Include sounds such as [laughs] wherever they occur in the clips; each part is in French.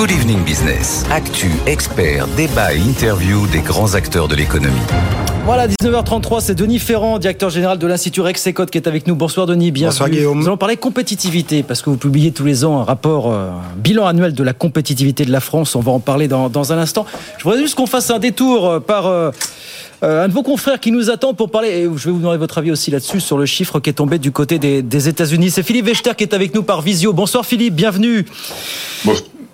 Good Evening Business. Actu, experts, débat et interview des grands acteurs de l'économie. Voilà, 19h33, c'est Denis Ferrand, directeur général de l'Institut Rexecode qui est avec nous. Bonsoir Denis, bienvenue. Bonsoir Guillaume. Nous allons parler compétitivité parce que vous publiez tous les ans un rapport, euh, un bilan annuel de la compétitivité de la France. On va en parler dans, dans un instant. Je voudrais juste qu'on fasse un détour euh, par euh, euh, un de vos confrères qui nous attend pour parler, et je vais vous demander votre avis aussi là-dessus, sur le chiffre qui est tombé du côté des, des États-Unis. C'est Philippe Wechter qui est avec nous par visio. Bonsoir Philippe, bienvenue. Bon-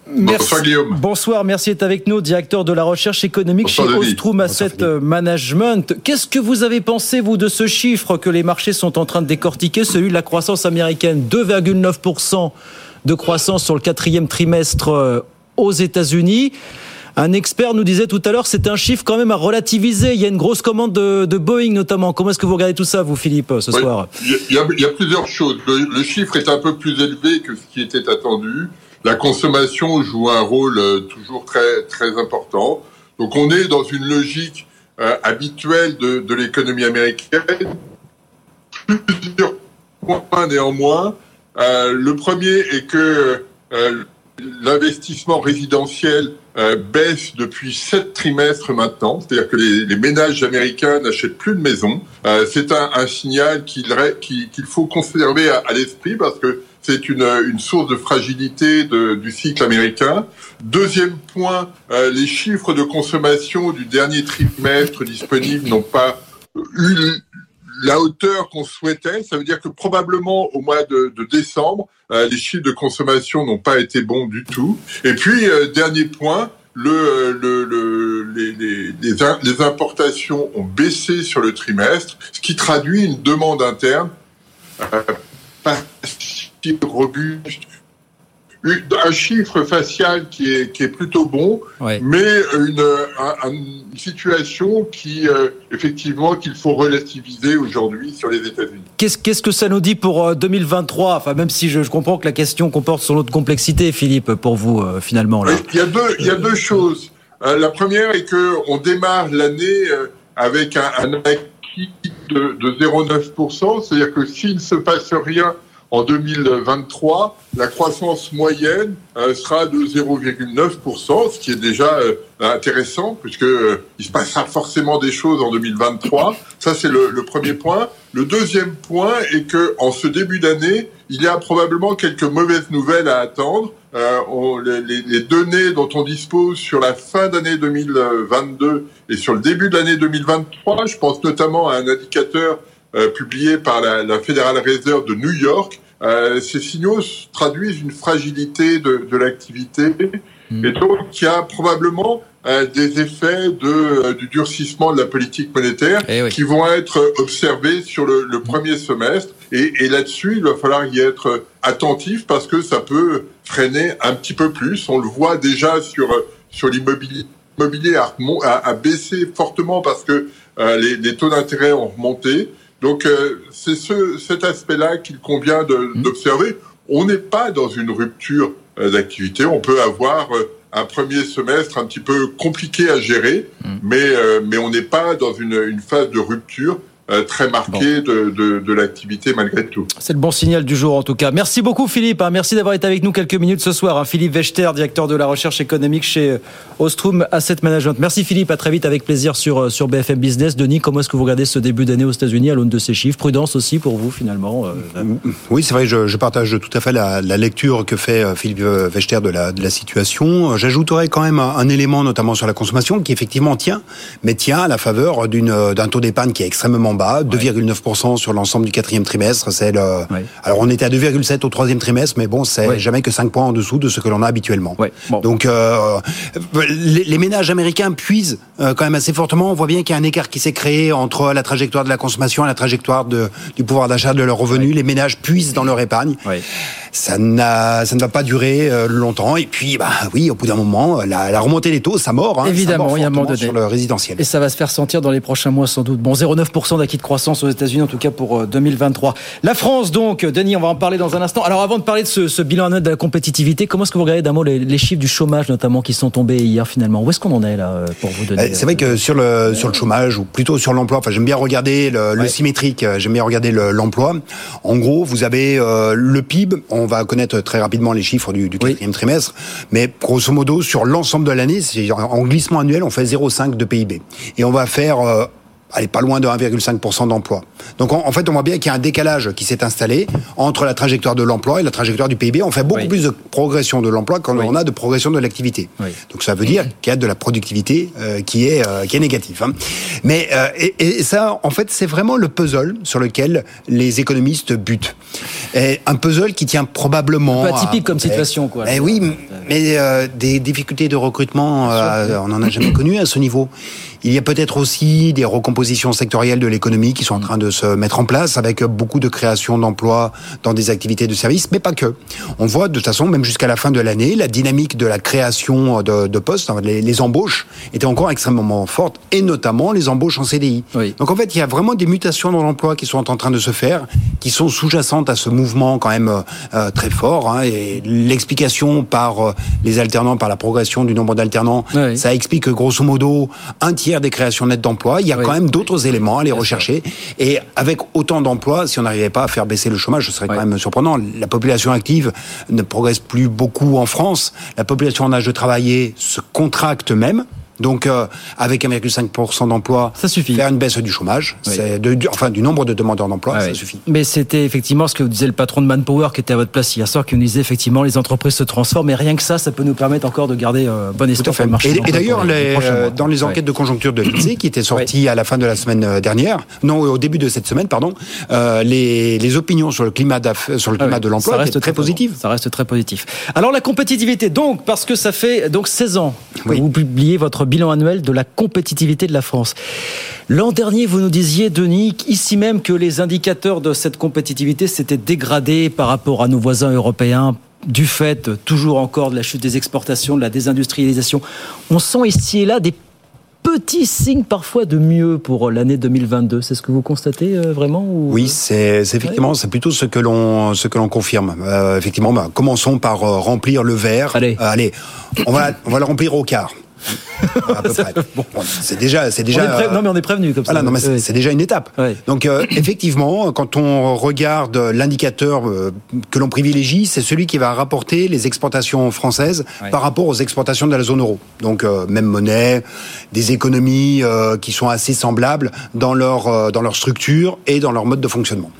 Merci. Bonsoir Guillaume. Bonsoir, merci d'être avec nous, directeur de la recherche économique Bonsoir, chez Denis. Ostrom Asset Management. Qu'est-ce que vous avez pensé, vous, de ce chiffre que les marchés sont en train de décortiquer, celui de la croissance américaine? 2,9% de croissance sur le quatrième trimestre euh, aux États-Unis un expert nous disait tout à l'heure, c'est un chiffre quand même à relativiser. Il y a une grosse commande de, de Boeing notamment. Comment est-ce que vous regardez tout ça, vous, Philippe, ce Oui, soir? Il y, a- y plusieurs choses. Le, le chiffre est un peu plus élevé que ce qui était attendu. La consommation joue un rôle euh, toujours très très important. Donc on est dans une logique euh, habituelle de, l'économie américaine. Plusieurs points néanmoins. Euh, le premier est que l'investissement résidentiel baisse depuis sept trimestres maintenant, c'est-à-dire que les, ménages américains n'achètent plus de maisons. Euh, c'est un, signal qu'il faut conserver à l'esprit parce que c'est une, une source de fragilité du cycle américain. Deuxième point, euh, les chiffres de consommation du dernier trimestre disponibles n'ont pas eu la hauteur qu'on souhaitait. Ça veut dire que probablement au mois de, décembre, euh, les chiffres de consommation n'ont pas été bons du tout. Et puis, euh, dernier point, le, le, le- les, importations ont baissé sur le trimestre, ce qui traduit une demande interne euh, robuste. Une- Un chiffre facial qui est, qui est plutôt bon, Ouais. mais une, un- une situation qui, euh, effectivement, qu'il faut relativiser aujourd'hui sur les États-Unis. Qu'est-ce qu'est-ce que ça nous dit pour euh, 2023 Enfin, même si je, je comprends que la question comporte son lot de complexité, Philippe, pour vous, euh, finalement. Là. Il y a deux, il y a deux choses. Euh, la première est que on démarre l'année euh, avec un, un acquis de, de 0,9%, c'est-à-dire que s'il ne se passe rien en 2023, la croissance moyenne euh, sera de 0,9%, ce qui est déjà euh, intéressant puisque euh, il se passera forcément des choses en 2023. Ça c'est le, le premier point. Le deuxième point est que en ce début d'année, il y a probablement quelques mauvaises nouvelles à attendre. Euh, on- les, les- données dont on dispose sur la fin d'année 2022 et sur le début de l'année 2023, je pense notamment à un indicateur publié par la, la Federal Reserve de New York. Euh, ces signaux traduisent une fragilité de, de l'activité et donc il y a probablement euh, des effets de, euh, du durcissement de la politique monétaire Eh oui. qui vont être observés sur le, le premier semestre. Et, et là-dessus, il va falloir y être attentif parce que ça peut freiner un petit peu plus. On le voit déjà sur sur l'immobilier. L'immobilier a, a, a baissé fortement parce que euh, les, les taux d'intérêt ont remonté. Donc euh, c'est ce, cet aspect-là qu'il convient de- d'observer. On n'est pas dans une rupture euh, d'activité. On peut avoir euh, un premier semestre un petit peu compliqué à gérer, mais euh, mais on n'est pas dans une, une phase de rupture très marquée de, de, de l'activité malgré tout. C'est le bon signal du jour en tout cas. Merci beaucoup Philippe. hein. Merci d'avoir été avec nous quelques minutes ce soir. hein. Philippe Wechter, directeur de la recherche économique chez euh, Ostrom Asset Management. Merci Philippe. À très vite avec plaisir sur euh, sur BFM Business. Denis, comment est-ce que vous regardez ce début d'année aux États-Unis à l'aune de ces chiffres? Prudence aussi pour vous finalement. euh, Oui, c'est vrai, je, je partage tout à fait la, la lecture que fait euh, Philippe Wechter de la, de la situation. Euh, J'ajouterais quand même un, un élément, notamment sur la consommation, qui effectivement tient, mais tient à la faveur euh, d'un taux d'épargne qui est extrêmement bas, 2,9% sur l'ensemble du quatrième trimestre. C'est le, Ouais. Alors on était à 2,7 au troisième trimestre, mais bon, c'est Ouais. jamais que 5 points en dessous de ce que l'on a habituellement. Bon. Donc euh, les, les ménages américains puisent euh, quand même assez fortement. On voit bien qu'il y a un écart qui s'est créé entre la trajectoire de la consommation et la trajectoire de, du pouvoir d'achat de leurs revenus. Les ménages puisent dans leur épargne. Ça, ça ne va pas durer euh, longtemps. Et puis, bah oui, au bout d'un moment, la, la remontée des taux, ça mord. Hein, Évidemment, ça il y a un moment donné. sur le résidentiel. Et ça va se faire sentir dans les prochains mois sans doute. Bon, 0,9% d'acquis de croissance aux États-Unis, en tout cas pour euh, 2023. La France, donc, Denis, on va en parler dans un instant. Alors, avant de parler de ce, ce bilan annuel de la compétitivité, comment est-ce que vous regardez d'un mot les, les chiffres du chômage, notamment, qui sont tombés hier finalement? Où est-ce qu'on en est là euh, pour vous, Denis Euh, C'est vrai que sur le sur le chômage ou plutôt sur l'emploi, enfin j'aime bien regarder le, le symétrique, euh, j'aime bien regarder le- l'emploi. en gros, vous avez euh, le PIB, on on va connaître très rapidement les chiffres du, du quatrième trimestre, mais grosso modo, sur l'ensemble de l'année, en glissement annuel, on fait 0,5 de PIB. Et on va faire euh, allez, pas loin de 1,5% d'emploi. Donc en, fait, on voit bien qu'il y a un décalage qui s'est installé entre la trajectoire de l'emploi et la trajectoire du PIB. On fait beaucoup plus de progression de l'emploi quand on a de progression de l'activité. Donc ça veut dire qu'il y a de la productivité euh, qui est euh, qui est négative. Hein. Mais euh, et, et, ça, en fait, c'est vraiment le puzzle sur lequel les économistes butent. Et un puzzle qui tient probablement. Un peu atypique comme situation, quoi. Eh oui, mais des difficultés de recrutement, on n'en a jamais connu à ce niveau. Il y a peut-être aussi des recompositions sectorielles de l'économie qui sont en train de se mettre en place avec beaucoup de création d'emplois dans des activités de services, mais pas que. On voit de toute façon, même jusqu'à la fin de l'année, la dynamique de la création de, de postes, les, les, embauches, était encore extrêmement forte, et notamment les embauches en CDI. Oui. Donc en fait, il y a vraiment des mutations dans l'emploi qui sont en train de se faire, qui sont sous-jacentes à ce mouvement quand même euh, très fort. Hein, et l'explication par euh, les alternants, par la progression du nombre d'alternants, oui. ça explique que grosso modo un tiers des créations nettes d'emplois, il y a quand même d'autres éléments à aller rechercher. Et avec autant d'emplois, si on n'arrivait pas à faire baisser le chômage, ce serait quand même surprenant. La population active ne progresse plus beaucoup en France. La population en âge de travailler se contracte même. Donc, euh, avec 1,5% d'emploi, ça suffit. Faire une baisse du chômage, oui. c'est de, du, enfin du nombre de demandeurs d'emploi, ah, ça oui. suffit. Mais c'était effectivement ce que vous disait le patron de Manpower qui était à votre place hier soir, qui nous disait effectivement les entreprises se transforment, et rien que ça, ça peut nous permettre encore de garder euh, bon espoir sur le marché. Et, et d'ailleurs, euh, dans les enquêtes de conjoncture de l'INSEE qui étaient sorties à la fin de la semaine euh, dernière, non, au début de cette semaine, pardon, euh, les, les opinions sur le climat, sur le climat ah, de l'emploi très, très positives. Ça reste très positif. Alors la compétitivité, donc, parce que ça fait donc 16 ans que vous publiez votre bilan annuel de la compétitivité de la France. L'an dernier, vous nous disiez, Denis, ici même que les indicateurs de cette compétitivité s'étaient dégradés par rapport à nos voisins européens du fait toujours encore de la chute des exportations, de la désindustrialisation. On sent ici et là des petits signes parfois de mieux pour l'année 2022. C'est ce que vous constatez euh, vraiment ou... Oui, c'est effectivement, ouais. c'est plutôt ce que l'on ce que l'on confirme. Euh, effectivement, bah, commençons par euh, remplir le verre. Allez, allez, on va on va le remplir au quart. À peu près. Bon, c'est déjà, c'est déjà. Pré... Non, mais on est prévenu comme ça. Voilà, non, mais c'est déjà une étape. Donc, euh, [clears throat] effectivement, quand on regarde l'indicateur euh, que l'on privilégie, c'est celui qui va rapporter les exportations françaises par rapport aux exportations de la zone euro. Donc, euh, même monnaie, des économies qui sont assez semblables dans leur dans leur structure et dans leur mode de fonctionnement.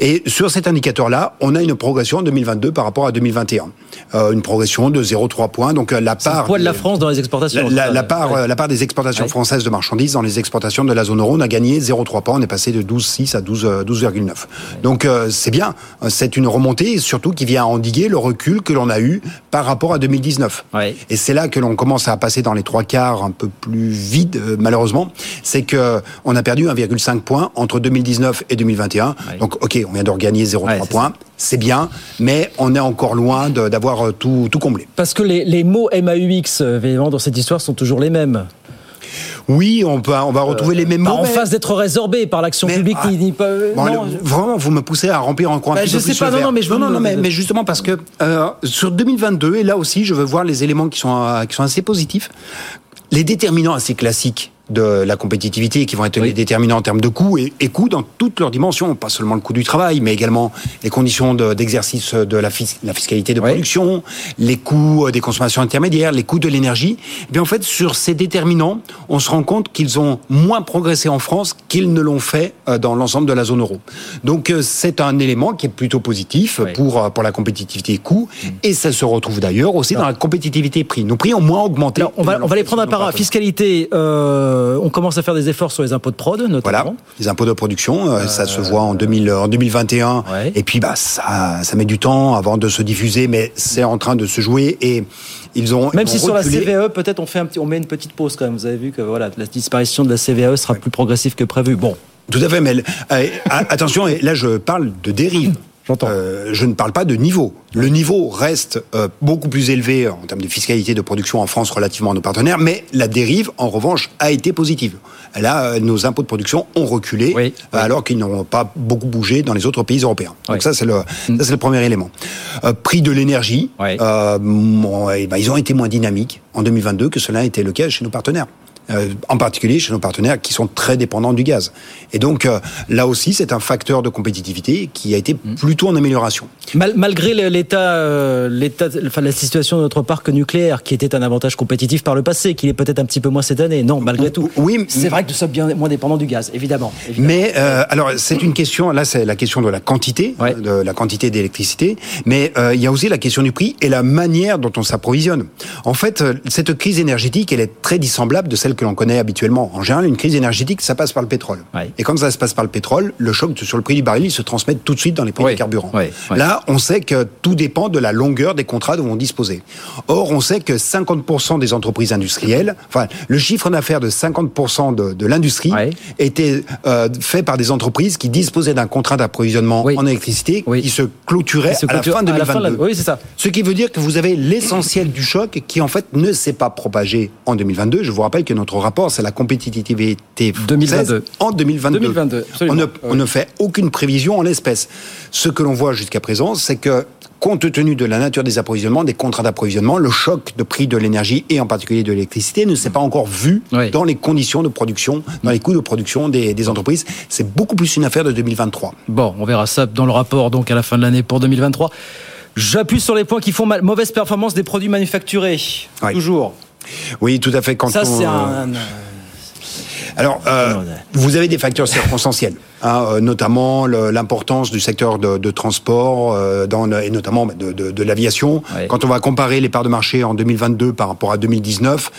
Et sur cet indicateur-là, on a une progression en 2022 par rapport à 2021, euh, une progression de 0,3 points. Donc, la part le poids de la France dans les exportations. La, la, la part, ouais. la part des exportations ouais. françaises de marchandises dans les exportations de la zone euro, on a gagné 0,3 points. On est passé de 12,6 à 12,9. 12, ouais. Donc euh, c'est bien. C'est une remontée, surtout qui vient endiguer le recul que l'on a eu par rapport à 2019. Et c'est là que l'on commence à passer dans les trois quarts un peu plus vide, euh, malheureusement. C'est que on a perdu 1,5 points entre 2019 et 2021. Donc ok, on vient de regagner 0,3 points. C'est bien, mais on est encore loin d'avoir tout, tout comblé. Parce que les, les mots MAUX, évidemment, dans cette histoire, sont toujours les mêmes. Oui, on, peut, on va retrouver euh, les mêmes mots. En mais... face d'être résorbé par l'action publique, ah, bon, non, le, vraiment, vous me poussez à remplir encore un bah, je peu sais plus pas, non, non, mais je non, non, non, mais, mais, justement parce que euh, sur 2022, et là aussi, je veux voir les éléments qui sont, euh, qui sont assez positifs. Les déterminants assez classiques de la compétitivité qui vont être oui. déterminants en termes de coûts et, et coûts dans toutes leurs dimensions, pas seulement le coût du travail, mais également les conditions d'exercice de, de, la, fis la, fiscalité de oui. production, les coûts euh, des consommations intermédiaires, les coûts de l'énergie. Et bien en fait, sur ces déterminants, on se rend compte qu'ils ont moins progressé en France qu'ils ne l'ont fait euh, dans l'ensemble de la zone euro. Donc euh, c'est un élément qui est plutôt positif oui. pour pour la compétitivité coût mmh. et ça se retrouve d'ailleurs aussi dans la compétitivité prix. Nos prix ont moins augmenté. Alors, on va on va les prendre un par un. Fiscalité. Euh, on commence à faire des efforts sur les impôts de prod, notamment. Voilà, les impôts de production, euh, ça se voit en, 2000, en 2021. Ouais. Et puis, bah, ça, ça met du temps avant de se diffuser, mais c'est en train de se jouer et ils ont. Même ils si ont sur reculé. la CVE, peut-être on fait un petit, on met une petite pause quand même. Vous avez vu que voilà, la disparition de la CVE sera ouais. plus progressive que prévu. Bon. Tout à fait, mais euh, attention, là je parle de dérive. Euh, je ne parle pas de niveau. Le niveau reste euh, beaucoup plus élevé en termes de fiscalité de production en France relativement à nos partenaires, mais la dérive, en revanche, a été positive. Là, euh, nos impôts de production ont reculé, oui, oui. alors qu'ils n'ont pas beaucoup bougé dans les autres pays européens. Oui. Donc ça, c'est le, le premier élément. Prix de l'énergie, bon, eh ben, ils ont été moins dynamiques en 2022 que cela a été le cas chez nos partenaires. Euh, en particulier chez nos partenaires qui sont très dépendants du gaz. Et donc euh, là aussi, c'est un facteur de compétitivité qui a été mm. plutôt en amélioration. malgré l'état, euh, l'état, enfin la situation de notre parc nucléaire, qui était un avantage compétitif par le passé, qu'il est peut-être un petit peu moins cette année. Non, malgré tout. Oui, c'est vrai que nous sommes bien moins dépendants du gaz, évidemment. Mais alors, c'est une question. Là, c'est la question de la quantité, de la quantité d'électricité. Mais il y a aussi la question du prix et la manière dont on s'approvisionne. En fait, cette crise énergétique, elle est très dissemblable de celle que l'on connaît habituellement. En général, une crise énergétique, ça passe par le pétrole. Et quand ça se passe par le pétrole, le choc sur le prix du baril, il se transmet tout de suite dans les prix des carburants. Là, on sait que tout dépend de la longueur des contrats dont on disposait. Or, on sait que 50% des entreprises industrielles, enfin, le chiffre d'affaires de 50% de, de l'industrie était euh, fait par des entreprises qui disposaient d'un contrat d'approvisionnement en électricité qui se clôturait à la fin de 2022. Oui, c'est ça. Ce qui veut dire que vous avez l'essentiel du choc qui, en fait, ne s'est pas propagé en 2022. Je vous rappelle que notre rapport, c'est la compétitivité 2022. en 2022. 2022 on, ne, on ne fait aucune prévision en l'espèce. Ce que l'on voit jusqu'à présent, c'est que compte tenu de la nature des approvisionnements, des contrats d'approvisionnement, le choc de prix de l'énergie et en particulier de l'électricité ne s'est pas encore vu dans les conditions de production, dans les coûts de production des, des entreprises. C'est beaucoup plus une affaire de 2023. Bon, on verra ça dans le rapport donc à la fin de l'année pour 2023. J'appuie sur les points qui font mal, mauvaise performance des produits manufacturés. Toujours. Oui, tout à fait. Quand ça, c'est un, alors, euh, vous avez des facteurs circonstanciels, hein, euh, notamment l'importance du secteur de, transport euh, dans, et notamment bah, de, l'aviation. Quand on va comparer les parts de marché en 2022 par rapport à 2019,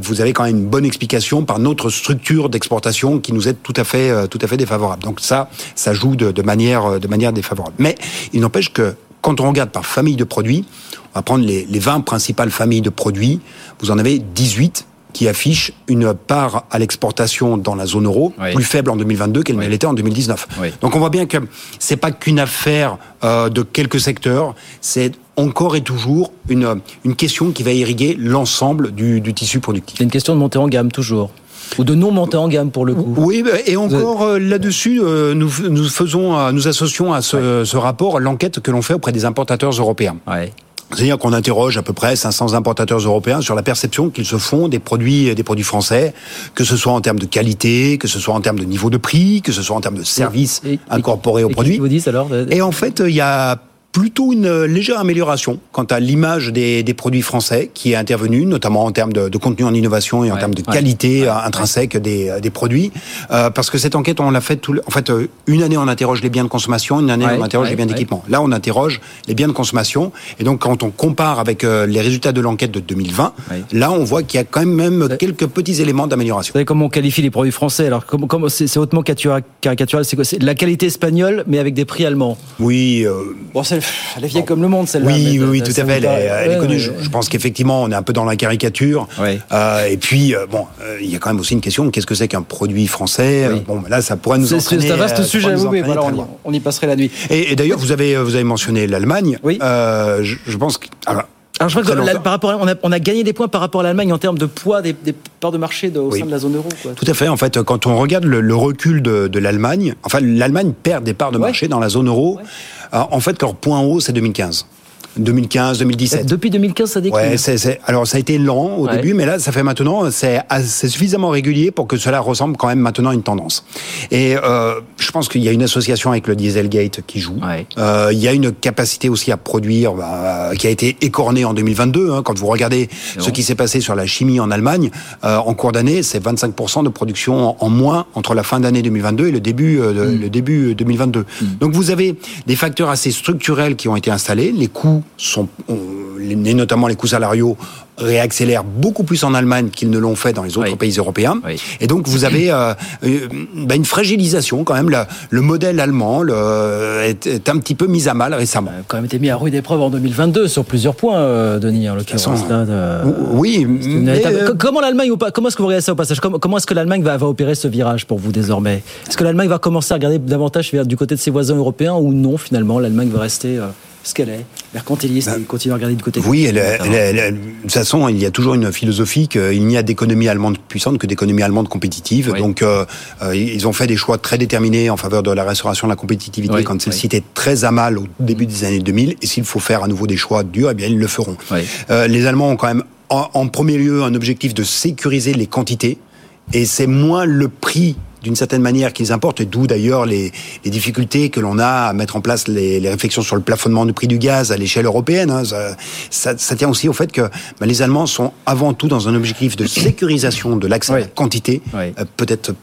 vous avez quand même une bonne explication par notre structure d'exportation qui nous est tout à fait, tout à fait défavorable. Donc ça, ça joue de, manière, de manière défavorable. Mais il n'empêche que quand on regarde par famille de produits, on va prendre les, les 20 principales familles de produits, vous en avez 18 qui affichent une part à l'exportation dans la zone euro plus faible en 2022 qu'elle ne l'était en 2019. Donc on voit bien que c'est pas qu'une affaire euh, de quelques secteurs, c'est encore et toujours une, une question qui va irriguer l'ensemble du, du tissu productif. C'est une question de monter en gamme toujours ou de non monter en gamme pour le coup. Oui, bah, et encore euh, là-dessus, euh, nous, nous faisons, nous associons à ce, ce rapport l'enquête que l'on fait auprès des importateurs européens. Ouais. C'est-à-dire qu'on interroge à peu près 500 importateurs européens sur la perception qu'ils se font des produits, des produits français, que ce soit en termes de qualité, que ce soit en termes de niveau de prix, que ce soit en termes de services incorporés aux produits. Vous dites alors Et en fait, il y a plutôt une légère amélioration quant à l'image des, des, produits français qui est intervenue, notamment en termes de, de contenu en innovation et en termes de qualité intrinsèque des, des produits. Euh, parce que cette enquête, on l'a faite tout, en fait, euh, une année on interroge les biens de consommation, une année on interroge les biens d'équipement. Là, on interroge les biens de consommation. Et donc, quand on compare avec euh, les résultats de l'enquête de 2020, là, on voit qu'il y a quand même quelques petits éléments d'amélioration. Vous savez comment on qualifie les produits français Alors, comment, c'est hautement caricatural C'est quoi? C'est la qualité espagnole, mais avec des prix allemands. Oui. Euh... Bon, elle est vieille comme le monde, celle-là. Oui, oui, oui, tout à fait. Elle, est, connue. Je, pense qu'effectivement, on est un peu dans la caricature. Euh, et puis, euh, bon, euh, il y a quand même aussi une question qu'est-ce que c'est qu'un produit français? Bon, là, ça pourrait nous entraîner. C'est un vaste sujet. Oui, voilà, on, y, passerait la nuit. Et, d'ailleurs, vous avez vous avez mentionné l'Allemagne. Oui. Je, je, pense que. Alors, alors je crois que par rapport on, a, on, a, gagné des points par rapport à l'Allemagne en termes de poids des, des parts de marché au sein de la zone euro. Quoi. Tout à fait. En fait, quand on regarde le, recul de, de l'Allemagne, enfin l'Allemagne perd des parts de marché dans la zone euro. En fait, leur point haut, c'est 2015. 2015, 2017. Depuis 2015, ça décline. Ouais, c'est, alors ça a été lent au début, mais là, ça fait maintenant, c'est, suffisamment régulier pour que cela ressemble quand même maintenant à une tendance. Et euh, je pense qu'il y a une association avec le Dieselgate qui joue. Euh, il y a une capacité aussi à produire bah, qui a été écornée en 2022. Hein, quand vous regardez ce qui s'est passé sur la chimie en Allemagne, euh, en cours d'année, c'est 25% de production en, moins entre la fin d'année 2022 et le début, euh, mm. le début 2022. Mm. Donc vous avez des facteurs assez structurels qui ont été installés, les coûts sont, et notamment les coûts salariaux, réaccélèrent beaucoup plus en Allemagne qu'ils ne l'ont fait dans les autres pays européens. Et donc vous avez euh, euh, bah, une fragilisation quand même. le modèle allemand le, est, un petit peu mis à mal récemment. a quand même été mis à rude épreuve en 2022 sur plusieurs points, euh, Denis, en l'occurrence. oui. Comment l'Allemagne Comment est-ce que vous regardez ça au passage? Comment, est-ce que l'Allemagne va, va, opérer ce virage pour vous désormais? Est-ce que l'Allemagne va commencer à regarder davantage vers, du côté de ses voisins européens ou non finalement l'Allemagne va rester ce qu'elle est, mercantiliste, et continue à regarder du côté. Oui, elle, de toute façon, il y a toujours une philosophie qu'il n'y a d'économie allemande puissante que d'économie allemande compétitive. Donc, euh, euh, ils ont fait des choix très déterminés en faveur de la restauration de la compétitivité quand celle-ci était très à mal au début des années 2000. Et s'il faut faire à nouveau des choix durs, eh bien, ils le feront. Euh, les Allemands ont quand même en, premier lieu un objectif de sécuriser les quantités Et c'est moins le prix d'une certaine manière qu'ils importent, et d'où d'ailleurs les, les, difficultés que l'on a à mettre en place les, les, réflexions sur le plafonnement du prix du gaz à l'échelle européenne. Hein. Ça, ça, ça, tient aussi au fait que ben, les Allemands sont avant tout dans un objectif de sécurisation de l'accès oui. à la quantité, oui. euh, peut-être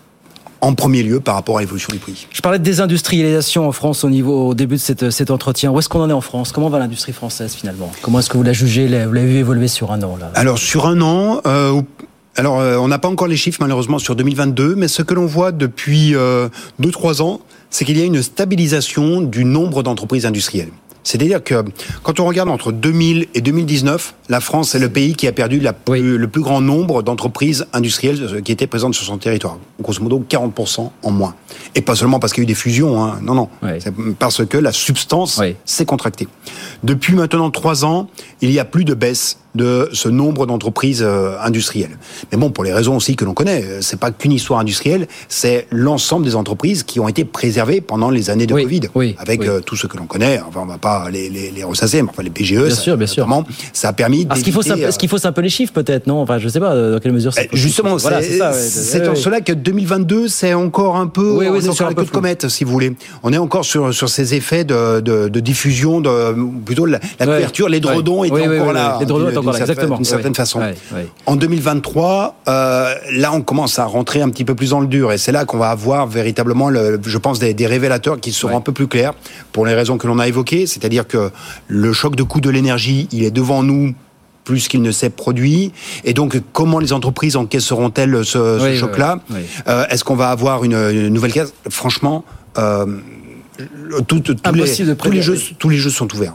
en premier lieu par rapport à l'évolution du prix. Je parlais de désindustrialisation en France au niveau au début de cette, cet entretien. Où est-ce qu'on en est en France? Comment va l'industrie française finalement? Comment est-ce que vous la jugez? Vous l'avez vu évoluer sur un an là? Alors sur un an, euh, alors, euh, on n'a pas encore les chiffres malheureusement sur 2022, mais ce que l'on voit depuis 2-3 euh, ans, c'est qu'il y a une stabilisation du nombre d'entreprises industrielles. C'est-à-dire que quand on regarde entre 2000 et 2019, la France est le pays qui a perdu la plus, oui. le plus grand nombre d'entreprises industrielles qui étaient présentes sur son territoire. Grosso modo, 40% en moins. Et pas seulement parce qu'il y a eu des fusions, hein. non, non. Oui. C'est parce que la substance oui. s'est contractée. Depuis maintenant trois ans, il y a plus de baisse de ce nombre d'entreprises euh, industrielles. Mais bon, pour les raisons aussi que l'on connaît, c'est pas qu'une histoire industrielle, c'est l'ensemble des entreprises qui ont été préservées pendant les années de oui, Covid, oui, avec oui. Euh, tout ce que l'on connaît. Enfin, on va pas les, les, les ressasser, mais enfin les PGE, bien ça, sûr, bien sûr. ça a permis. Est-ce qu'il faut, euh... qu faut un peu les chiffres peut-être, non? Enfin, je sais pas dans quelle mesure. Eh, justement, voilà, c'est ça. C'est en cela que 2022, c'est encore un peu, oui, oui, queue de comète, si vous voulez. On est encore sur sur ces effets de, de, de diffusion, de plutôt la, la couverture, les drodons étaient encore là. Encore là, exactement. D'une certaine façon. En 2023, euh, là, on commence à rentrer un petit peu plus dans le dur, et c'est là qu'on va avoir véritablement, le, je pense, des, des révélateurs qui seront un peu plus clairs pour les raisons que l'on a évoquées, c'est-à-dire que le choc de coût de l'énergie, il est devant nous plus qu'il ne s'est produit. Et donc, comment les entreprises encaisseront-elles ce, oui, choc-là oui, oui. euh, Est-ce qu'on va avoir une, une nouvelle case? Franchement, euh, tout, tout, tous, les, tous, les, jeux, tous les jeux sont ouverts.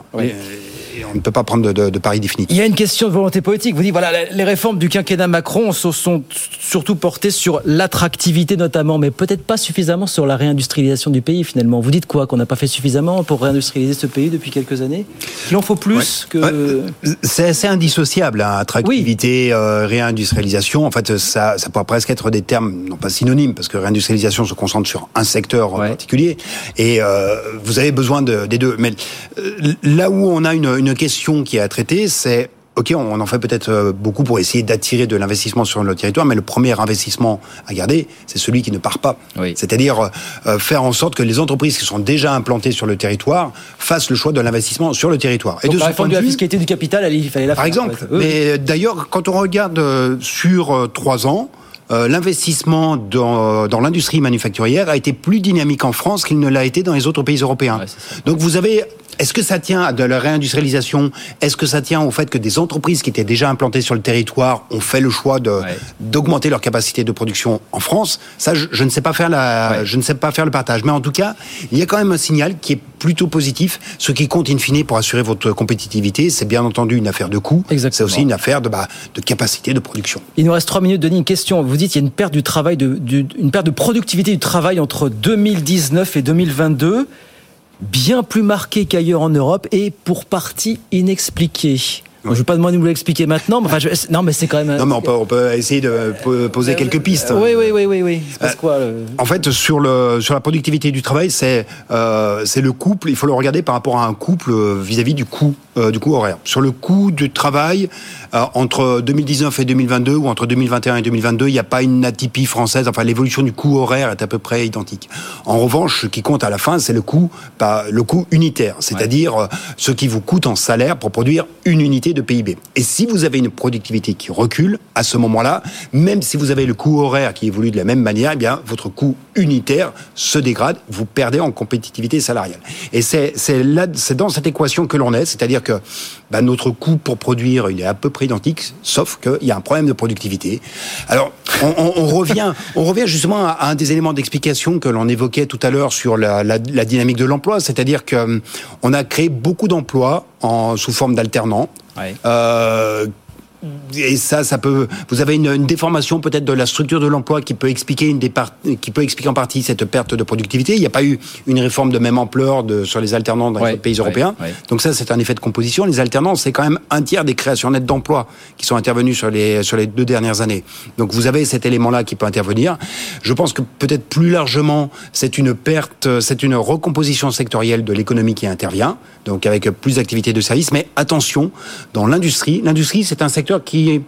On ne peut pas prendre de, de, de paris définitifs. Il y a une question de volonté politique. Vous dites, voilà, les réformes du quinquennat Macron se sont surtout portées sur l'attractivité notamment, mais peut-être pas suffisamment sur la réindustrialisation du pays finalement. Vous dites quoi Qu'on n'a pas fait suffisamment pour réindustrialiser ce pays depuis quelques années? Qu'il en faut plus ouais. que... C'est assez indissociable, hein, attractivité, oui. euh, réindustrialisation. En fait, ça, ça pourrait presque être des termes, non pas synonymes, parce que réindustrialisation se concentre sur un secteur ouais. en particulier, et euh, vous avez besoin de, des deux. Mais euh, là où on a une, une question qui est à traiter, c'est OK, on en fait peut-être euh, beaucoup pour essayer d'attirer de l'investissement sur le territoire, mais le premier investissement à garder, c'est celui qui ne part pas. Oui. C'est-à-dire euh, faire en sorte que les entreprises qui sont déjà implantées sur le territoire fassent le choix de l'investissement sur le territoire. Donc, Et de la réforme de la fiscalité du capital, il fallait la Par faire, exemple. En fait. Mais d'ailleurs, quand on regarde euh, sur trois ans, euh, l'investissement dans, dans l'industrie manufacturière a été plus dynamique en France qu'il ne l'a été dans les autres pays européens. Ouais, Donc vous avez est-ce que ça tient à de la réindustrialisation? Est-ce que ça tient au fait que des entreprises qui étaient déjà implantées sur le territoire ont fait le choix de ouais. d'augmenter leur capacité de production en France? Ça, je, je, ne sais pas faire la, ouais. je ne sais pas faire le partage. Mais en tout cas, il y a quand même un signal qui est plutôt positif. Ce qui compte in fine pour assurer votre compétitivité, c'est bien entendu une affaire de coût. C'est aussi une affaire de, bah, de capacité de production. Il nous reste trois minutes, Denis. Une question. Vous dites qu'il y a une perte du travail, de, du, une perte de productivité du travail entre 2019 et 2022 bien plus marqué qu'ailleurs en Europe et pour partie inexpliqué. Oui. Je ne veux pas demander de vous l'expliquer maintenant, mais enfin, je... non, mais c'est quand même. Non, mais on peut, on peut essayer de poser euh, quelques pistes. Oui, oui, oui, oui, oui. Euh, quoi le... En fait, sur le sur la productivité du travail, c'est euh, c'est le couple. Il faut le regarder par rapport à un couple vis-à-vis -vis du coût euh, du coût horaire. Sur le coût du travail euh, entre 2019 et 2022 ou entre 2021 et 2022, il n'y a pas une atypie française. Enfin, l'évolution du coût horaire est à peu près identique. En revanche, ce qui compte à la fin, c'est le coût, pas le coût unitaire, c'est-à-dire ouais. ce qui vous coûte en salaire pour produire une unité de PIB. Et si vous avez une productivité qui recule, à ce moment-là, même si vous avez le coût horaire qui évolue de la même manière, eh bien, votre coût unitaire se dégrade, vous perdez en compétitivité salariale. Et c'est, c'est là, c'est dans cette équation que l'on est, c'est-à-dire que bah, notre coût pour produire, il est à peu près identique, sauf qu'il y a un problème de productivité. Alors, on, on, on revient, [laughs] on revient justement à, un des éléments d'explication que l'on évoquait tout à l'heure sur la, la, la dynamique de l'emploi, c'est-à-dire que on a créé beaucoup d'emplois en sous forme d'alternants. Ouais. Euh, et ça, ça peut. Vous avez une, une déformation peut-être de la structure de l'emploi qui peut expliquer une départ, qui peut expliquer en partie cette perte de productivité. Il n'y a pas eu une réforme de même ampleur de, sur les alternants dans ouais, les pays européens. Ouais. Donc ça, c'est un effet de composition. Les alternants, c'est quand même un tiers des créations nettes d'emplois qui sont intervenues sur les sur les deux dernières années. Donc vous avez cet élément-là qui peut intervenir. Je pense que peut-être plus largement, c'est une perte, c'est une recomposition sectorielle de l'économie qui intervient. Donc avec plus d'activités de services. Mais attention, dans l'industrie, l'industrie, c'est un secteur qui est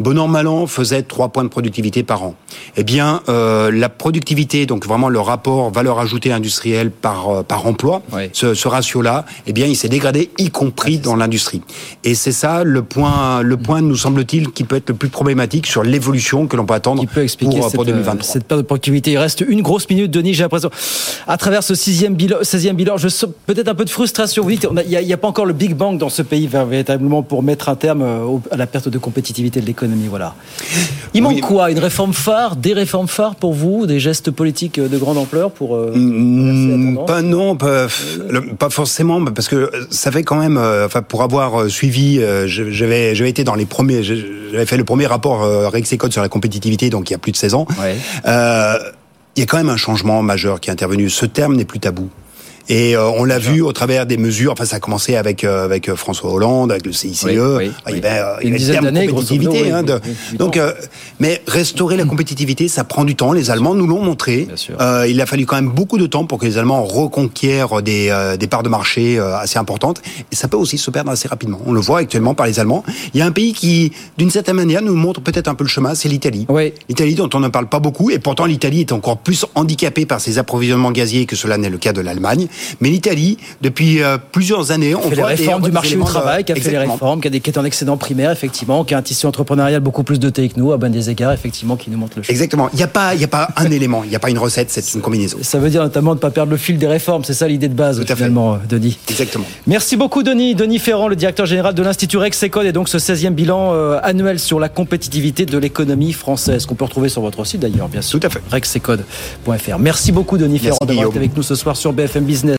bon an mal an, faisait 3 points de productivité par an. Eh bien, euh, la productivité, donc vraiment le rapport valeur ajoutée industrielle par euh, par emploi, ce, ce ratio-là, eh bien, il s'est dégradé, y compris dans l'industrie. Et c'est ça le point, le point, nous semble-t-il, qui peut être le plus problématique sur l'évolution que l'on peut attendre peut expliquer pour, cette, pour 2023. euh, cette perte de productivité? Il reste une grosse minute, Denis, j'ai l'impression. À travers ce sixième bilan, 16e bilan, je sens peut-être un peu de frustration. Vous dites, a- il n'y a, pas encore le Big Bang dans ce pays véritablement pour mettre un terme euh, à la perte de compétitivité de l'économie. Voilà. Il manque Oui. quoi? Une réforme phare Des réformes phares pour vous Des gestes politiques euh, de grande ampleur pour euh, Mm, Pas non, pas, le- pas forcément, parce que ça fait quand même, euh, enfin pour avoir euh, suivi, euh, j'avais j'avais été dans les premiers, j'avais fait le premier rapport euh, Rexecode sur la compétitivité, donc il y a plus de 16 ans. Ouais. Euh, il y a quand même un changement majeur qui est intervenu. Ce terme n'est plus tabou. Et euh, on l'a vu au travers des mesures. Enfin, ça a commencé avec euh, avec euh, François Hollande, avec le CICE. Oui, oui, il y avait, euh, Une dizaine d'années, compétitivité. hein, de- donc, euh, mais restaurer la compétitivité, ça prend du temps. Les Allemands nous l'ont montré. Euh, il a fallu quand même beaucoup de temps pour que les Allemands reconquièrent des, euh, des parts de marché euh, assez importantes. Et ça peut aussi se perdre assez rapidement. On le voit actuellement par les Allemands. Il y a un pays qui, d'une certaine manière, nous montre peut-être un peu le chemin, c'est l'Italie. Oui. L'Italie dont on ne parle pas beaucoup, et pourtant l'Italie est encore plus handicapée par ses approvisionnements gaziers que cela n'est le cas de l'Allemagne. Mais l'Italie, depuis euh, plusieurs années, on fait les voit des- réformes on du des marché du travail, qui a fait les réformes, qui, a des, qui est en excédent primaire, effectivement, qui a un tissu entrepreneurial beaucoup plus doté que nous, à ben des égards, effectivement, qui nous montre le chemin. Exactement. Il n'y a pas, il n'y a pas un [laughs] élément, il n'y a pas une recette, c'est une combinaison. Ça veut dire notamment de ne pas perdre le fil des réformes, c'est ça l'idée de base, Tout à fait. finalement, euh, Denis. Exactement. Merci beaucoup, Denis. Denis Ferrand, le directeur général de l'Institut Rexecode, et donc ce 16e bilan euh, annuel sur la compétitivité de l'économie française, qu'on peut retrouver sur votre site d'ailleurs, bien sûr. Tout à fait. Rexecode.fr. Merci beaucoup, Denis Ferrand, d'avoir été avec nous ce soir sur BFM Business.